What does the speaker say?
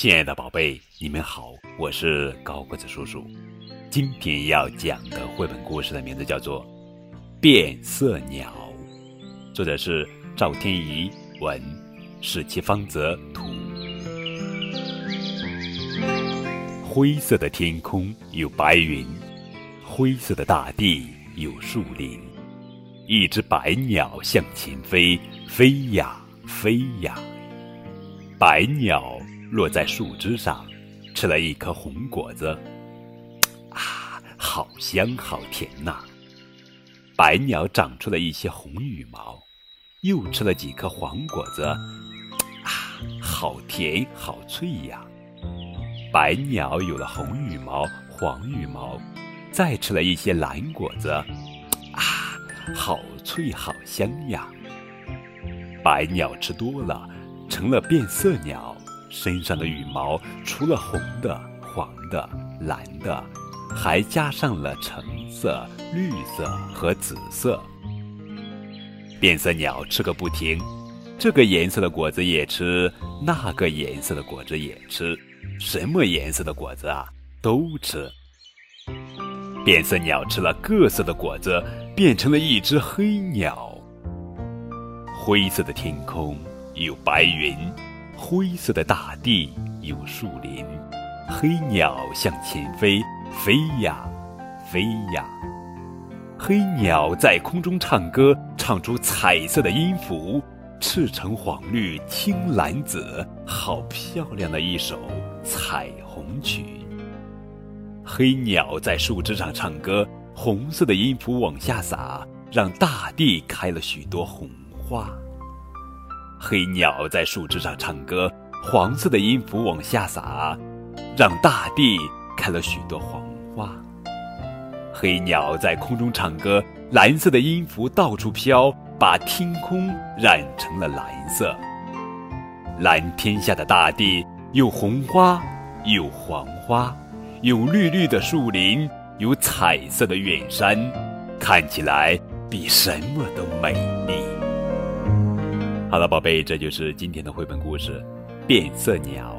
亲爱的宝贝，你们好，我是高个子叔叔。今天要讲的绘本故事的名字叫做《变色鸟》，作者是赵天怡文，史奇芳泽图。灰色的天空有白云，灰色的大地有树林，一只白鸟向前飞，飞呀飞呀，白鸟。落在树枝上，吃了一颗红果子，啊，好香好甜呐！白鸟长出了一些红羽毛，又吃了几颗黄果子，啊，好甜好脆呀！白鸟有了红羽毛、黄羽毛，再吃了一些蓝果子，啊，好脆好香呀！白鸟吃多了，成了变色鸟。身上的羽毛除了红的、黄的、蓝的，还加上了橙色、绿色和紫色。变色鸟吃个不停，这个颜色的果子也吃，那个颜色的果子也吃，什么颜色的果子啊都吃。变色鸟吃了各色的果子，变成了一只黑鸟。灰色的天空有白云。灰色的大地有树林，黑鸟向前飞，飞呀，飞呀。黑鸟在空中唱歌，唱出彩色的音符，赤橙黄绿青蓝紫，好漂亮的一首彩虹曲。黑鸟在树枝上唱歌，红色的音符往下洒，让大地开了许多红花。黑鸟在树枝上唱歌，黄色的音符往下洒，让大地开了许多黄花。黑鸟在空中唱歌，蓝色的音符到处飘，把天空染成了蓝色。蓝天下的大地有红花，有黄花，有绿绿的树林，有彩色的远山，看起来比什么都美丽。好了，宝贝，这就是今天的绘本故事《变色鸟》。